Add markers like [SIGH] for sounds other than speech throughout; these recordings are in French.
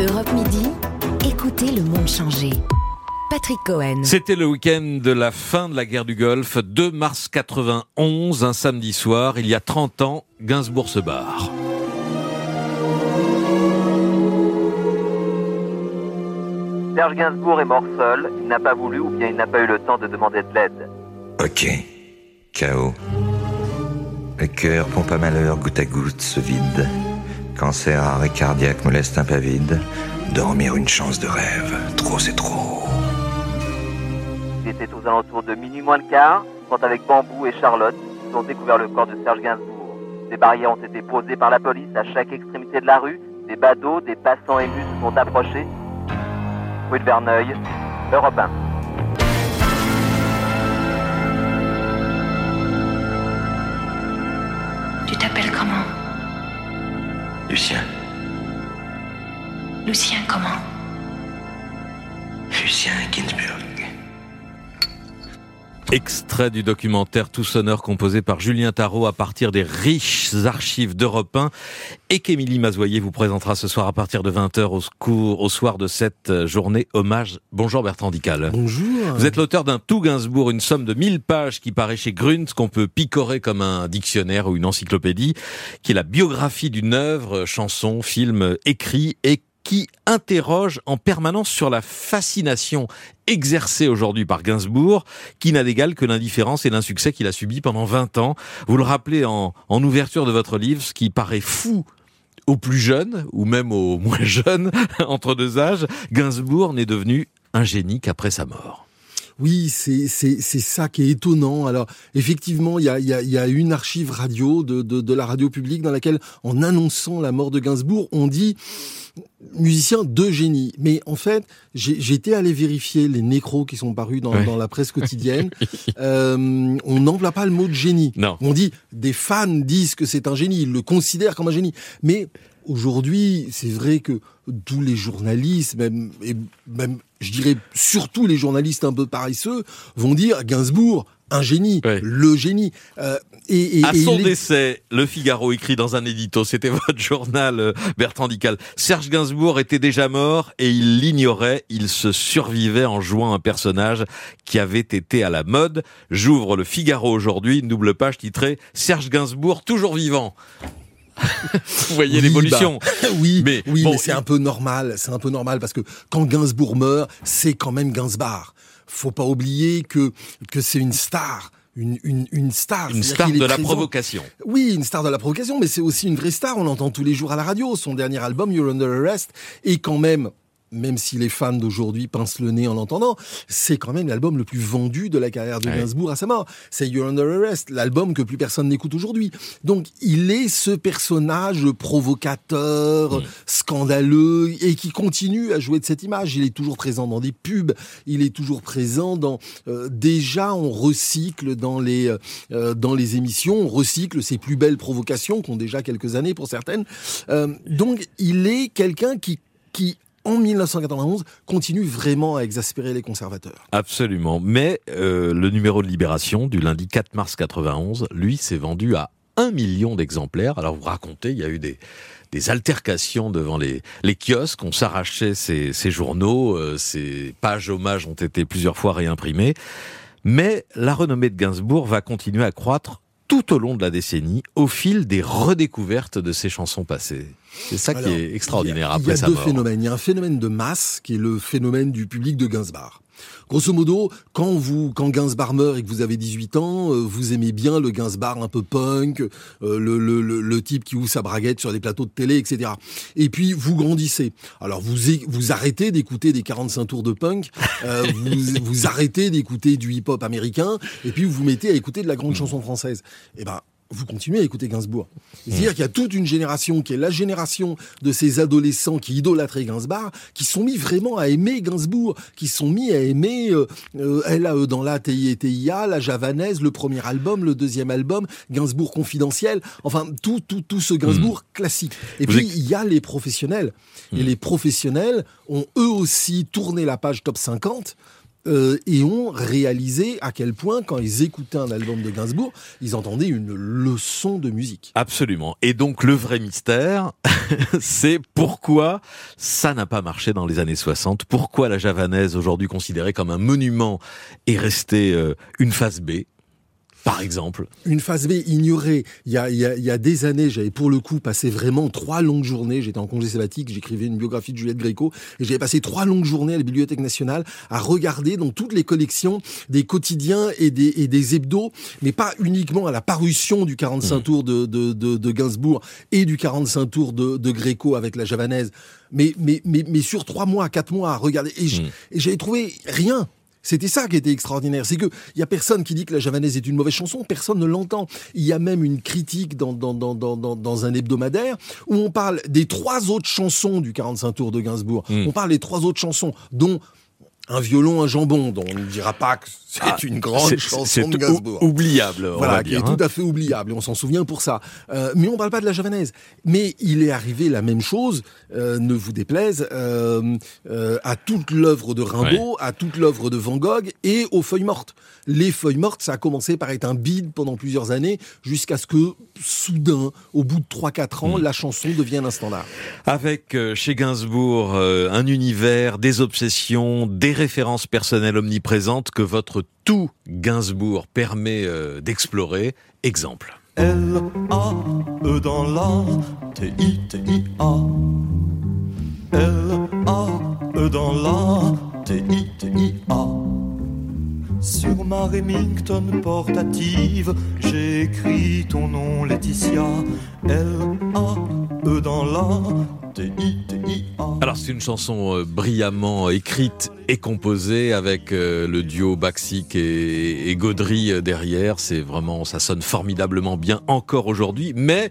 Europe Midi, écoutez le monde changer. Patrick Cohen. C'était le week-end de la fin de la guerre du Golfe, 2 mars 91, un samedi soir, il y a 30 ans, Gainsbourg se barre. Serge Gainsbourg est mort seul, il n'a pas voulu ou bien il n'a pas eu le temps de demander de l'aide. Ok. Chaos. Le cœur, pompe à malheur, goutte à goutte, se vide. Cancer, arrêt cardiaque, moleste un pas vide. Dormir une chance de rêve. Trop, c'est trop. Il était aux alentours de minuit moins le quart, quand avec Bambou et Charlotte, ils ont découvert le corps de Serge Gainsbourg. Des barrières ont été posées par la police à chaque extrémité de la rue, des badauds, des passants émus se sont approchés. Rue de Verneuil, Europe 1. Lucien. Lucien comment? Lucien Ginsburg. Extrait du documentaire Tout honneur composé par Julien Tarot à partir des riches archives d'Europe 1 et qu'Émilie Mazoyer vous présentera ce soir à partir de 20h au, secours, au soir de cette journée hommage. Bonjour Bertrand Dical. Bonjour. Vous êtes l'auteur d'un Tout Gainsbourg, une somme de 1000 pages qui paraît chez Grunt, qu'on peut picorer comme un dictionnaire ou une encyclopédie, qui est la biographie d'une œuvre, chanson, film, écrit et qui interroge en permanence sur la fascination exercée aujourd'hui par Gainsbourg, qui n'a d'égal que l'indifférence et l'insuccès qu'il a subi pendant 20 ans. Vous le rappelez en, en ouverture de votre livre, ce qui paraît fou aux plus jeunes, ou même aux moins [LAUGHS] jeunes, entre deux âges, Gainsbourg n'est devenu un génie qu'après sa mort. Oui, c'est c'est c'est ça qui est étonnant. Alors effectivement, il y a il y a, y a une archive radio de, de de la radio publique dans laquelle, en annonçant la mort de Gainsbourg, on dit musicien de génie. Mais en fait, j'ai été allé vérifier les nécros qui sont parus dans, Ouais. dans la presse quotidienne. [LAUGHS] Euh, on n'emploie pas le mot de génie. Non. On dit des fans disent que c'est un génie, ils le considèrent comme un génie. Mais aujourd'hui, c'est vrai que tous les journalistes, même, et même, je dirais surtout les journalistes un peu paresseux, vont dire Gainsbourg, un génie, Ouais. le génie. Euh, et, et- À son décès, Le Figaro écrit dans un édito, c'était [LAUGHS] votre journal euh, Bertrand Dical, Serge Gainsbourg était déjà mort et il l'ignorait, il se survivait en jouant un personnage qui avait été à la mode. J'ouvre Le Figaro aujourd'hui, une double page titrée Serge Gainsbourg toujours vivant. [LAUGHS] Vous voyez Oui, l'évolution. bah, [LAUGHS] oui, Mais oui, bon, mais c'est un peu normal. C'est un peu normal parce que quand Gainsbourg meurt, c'est quand même Gainsbar. Faut pas oublier que que c'est une star. Une, une, une star. Une star de la présent. provocation. Oui, une star de la provocation, mais c'est aussi une vraie star. On l'entend tous les jours à la radio. Son dernier album, You're Under Arrest, est quand même, même si les fans d'aujourd'hui pincent le nez en l'entendant, c'est quand même l'album le plus vendu de la carrière de. Gainsbourg à sa mort. C'est You're Under Arrest, l'album que plus personne n'écoute aujourd'hui. Donc, il est ce personnage provocateur, Mm. scandaleux, et qui continue à jouer de cette image. Il est toujours présent dans des pubs, il est toujours présent dans... euh, déjà, on recycle dans les, euh, dans les émissions, on recycle ses plus belles provocations, qui ont déjà quelques années pour certaines. Euh, donc, il est quelqu'un qui, qui, en 1991, continue vraiment à exaspérer les conservateurs. Absolument. Mais euh, le numéro de Libération du lundi 4 mars 91, lui, s'est vendu à un million d'exemplaires. Alors vous racontez, il y a eu des, altercations devant les, kiosques, on s'arrachait ces, ces journaux, euh, ces pages hommages ont été plusieurs fois réimprimées. Mais la renommée de Gainsbourg va continuer à croître tout au long de la décennie, au fil des redécouvertes de ses chansons passées. C'est ça Alors, qui est extraordinaire il y a, après il y a sa deux mort. phénomènes. Il y a un phénomène de masse qui est le phénomène du public de Gainsbar. Grosso modo, quand vous, quand Gainsbar meurt et que vous avez 18 ans, euh, vous aimez bien le Gainsbar un peu punk, euh, le, le, le, le type qui ouvre sa braguette sur des plateaux de télé, etc. Et puis vous grandissez. Alors vous vous arrêtez d'écouter des 45 tours de punk, euh, vous, [LAUGHS] vous arrêtez d'écouter du hip-hop américain, et puis vous vous mettez à écouter de la grande chanson française. Et ben vous continuez à écouter Gainsbourg. C'est-à-dire qu'il y a toute une génération qui est la génération de ces adolescents qui idolâtraient Gainsbourg, qui sont mis vraiment à aimer Gainsbourg, qui sont mis à aimer euh, euh, elle a eux dans la TIA, la javanaise, le premier album, le deuxième album, Gainsbourg confidentiel, enfin tout tout tout ce Gainsbourg classique. Et Vous puis il y a les professionnels. Et les professionnels ont eux aussi tourné la page top 50 euh, et ont réalisé à quel point, quand ils écoutaient un album de Gainsbourg, ils entendaient une leçon de musique. Absolument. Et donc le vrai mystère, [LAUGHS] c'est pourquoi ça n'a pas marché dans les années 60, pourquoi la javanaise, aujourd'hui considérée comme un monument, est restée euh, une phase B? Par exemple Une phase B ignorée. Il y a, il y a, il y a des années, j'avais pour le coup passé vraiment trois longues journées. J'étais en congé sabbatique, j'écrivais une biographie de Juliette Gréco et j'avais passé trois longues journées à la Bibliothèque nationale à regarder dans toutes les collections des quotidiens et des, et des hebdos, mais pas uniquement à la parution du 45 mmh. tours de, de, de, de, Gainsbourg et du 45 tours de, de Gréco avec la javanaise, mais, mais, mais, mais sur trois mois, quatre mois à regarder. Et mmh. j'avais trouvé rien. C'était ça qui était extraordinaire, c'est que il y a personne qui dit que la javanaise est une mauvaise chanson, personne ne l'entend. Il y a même une critique dans, dans, dans, dans, dans un hebdomadaire où on parle des trois autres chansons du 45 tours de Gainsbourg. Hmm. On parle des trois autres chansons, dont un violon, un jambon, dont on ne dira pas que c'est ah, une grande chanson de Gainsbourg. oubliable, voilà, qui est tout hein. à fait oubliable, et on s'en souvient pour ça. Euh, mais on parle pas de la javanaise. Mais il est arrivé la même chose, euh, ne vous déplaise, euh, à toute l'œuvre de Rimbaud, à toute l'œuvre de Van Gogh et aux feuilles mortes. Les feuilles mortes, ça a commencé par être un bide pendant plusieurs années, jusqu'à ce que, soudain, au bout de 3-4 ans, hmm. la chanson devienne un standard. Avec chez Gainsbourg un univers, des obsessions, des références personnelles omniprésentes que votre tout Gainsbourg permet euh, d'explorer. Exemple. L A E dans la T I T I A L A E dans la T I T I A sur ma Remington portative, j'ai écrit ton nom Laetitia, L-A-E dans la, T-I-T-I-A. Alors c'est une chanson euh, brillamment écrite et composée avec euh, le duo Baxic et, et Gaudry euh, derrière. C'est vraiment, ça sonne formidablement bien encore aujourd'hui, mais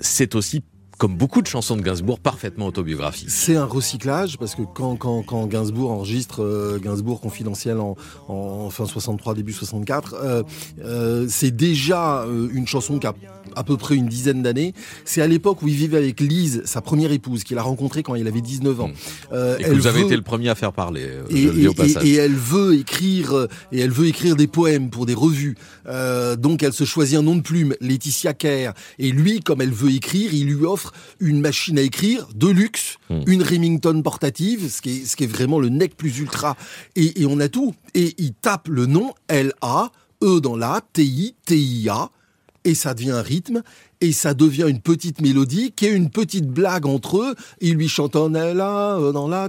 c'est aussi comme beaucoup de chansons de Gainsbourg, parfaitement autobiographiques. C'est un recyclage parce que quand, quand, quand Gainsbourg enregistre euh, Gainsbourg confidentiel en, en, fin 63, début 64, euh, euh, c'est déjà euh, une chanson qui a à peu près une dizaine d'années. C'est à l'époque où il vivait avec Lise, sa première épouse, qu'il a rencontrée quand il avait 19 ans. Mmh. et que vous avez été le premier à faire parler. Et, et, et, elle veut écrire et elle veut écrire des poèmes pour des revues. donc elle se choisit un nom de plume, Laetitia Kerr. Et lui, comme elle veut écrire, il lui offre une machine à écrire de luxe, hmm. une Remington portative, ce qui, est, ce qui est vraiment le nec plus ultra. Et, et on a tout. Et il tape le nom L-A, E dans la, T-I, T-I-A, et ça devient un rythme et ça devient une petite mélodie qui est une petite blague entre eux. Il lui chantonne là, euh, dans la,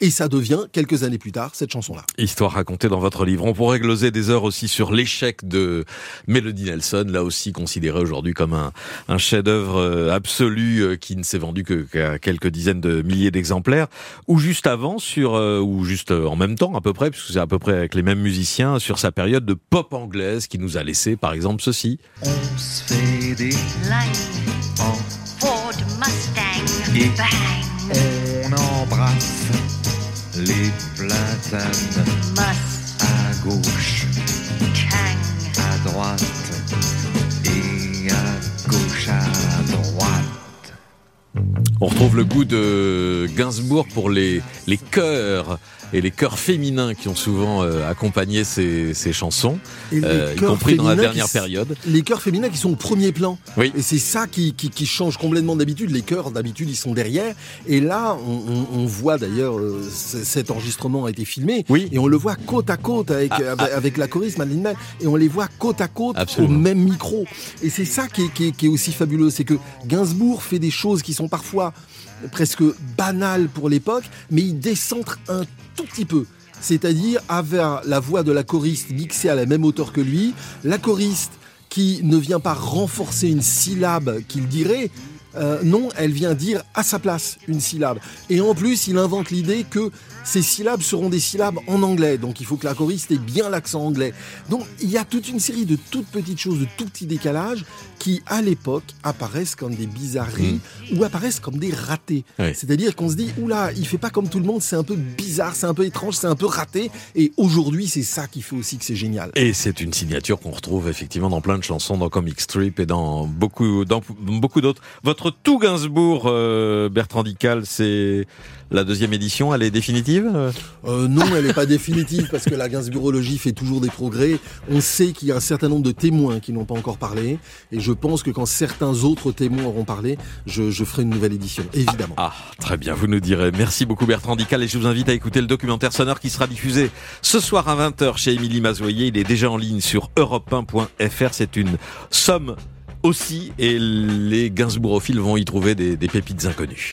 et ça devient quelques années plus tard cette chanson-là. Histoire racontée dans votre livre. On pourrait gloser des heures aussi sur l'échec de Melody Nelson, là aussi considéré aujourd'hui comme un, un chef-d'œuvre euh, absolu euh, qui ne s'est vendu que qu'à quelques dizaines de milliers d'exemplaires. Ou juste avant sur, ou juste en même temps à peu près, puisque c'est à peu près avec les mêmes musiciens sur sa période de pop anglaise qui nous a laissé par exemple ceci. On se fait des en Ford Mustang et bang. on embrasse les platanes à gauche, Chang. à droite et à gauche à droite. On retrouve le goût de Gainsbourg pour les, les chœurs et les chœurs féminins qui ont souvent euh, accompagné ces, ces chansons, euh, y compris dans la dernière période. Les chœurs féminins qui sont au premier plan. Oui. Et c'est ça qui, qui, qui, change complètement d'habitude. Les chœurs, d'habitude, ils sont derrière. Et là, on, on, on voit d'ailleurs, euh, cet enregistrement a été filmé. Oui. Et on le voit côte à côte avec, ah, ah. avec, la choriste Madeleine. Et on les voit côte à côte Absolument. au même micro. Et c'est ça qui est, qui, est, qui est aussi fabuleux. C'est que Gainsbourg fait des choses qui sont parfois presque banales pour l'époque, mais il décentre un tout petit peu. C'est-à-dire avoir la voix de la choriste mixée à la même hauteur que lui, la choriste qui ne vient pas renforcer une syllabe qu'il dirait, euh, non, elle vient dire à sa place une syllabe. Et en plus, il invente l'idée que ces syllabes seront des syllabes en anglais. Donc il faut que la choriste ait bien l'accent anglais. Donc il y a toute une série de toutes petites choses, de tout petits décalages qui, à l'époque, apparaissent comme des bizarreries mm. ou apparaissent comme des ratés. C'est-à-dire qu'on se dit, oula, il fait pas comme tout le monde, c'est un peu bizarre, c'est un peu étrange, c'est un peu raté. Et aujourd'hui, c'est ça qui fait aussi que c'est génial. Et c'est une signature qu'on retrouve effectivement dans plein de chansons, dans Comic Strip et dans beaucoup, dans beaucoup d'autres. Votre votre tout Gainsbourg, euh, Bertrand Dical, c'est la deuxième édition, elle est définitive euh, Non, elle n'est pas définitive parce que la Gainsbourgologie fait toujours des progrès. On sait qu'il y a un certain nombre de témoins qui n'ont pas encore parlé et je pense que quand certains autres témoins auront parlé, je, je ferai une nouvelle édition, évidemment. Ah, très bien, vous nous direz. Merci beaucoup Bertrand Dical et je vous invite à écouter le documentaire sonore qui sera diffusé ce soir à 20h chez Émilie Mazoyer. Il est déjà en ligne sur europe1.fr. C'est une somme aussi et les Gainsbourophiles vont y trouver des, des pépites inconnues.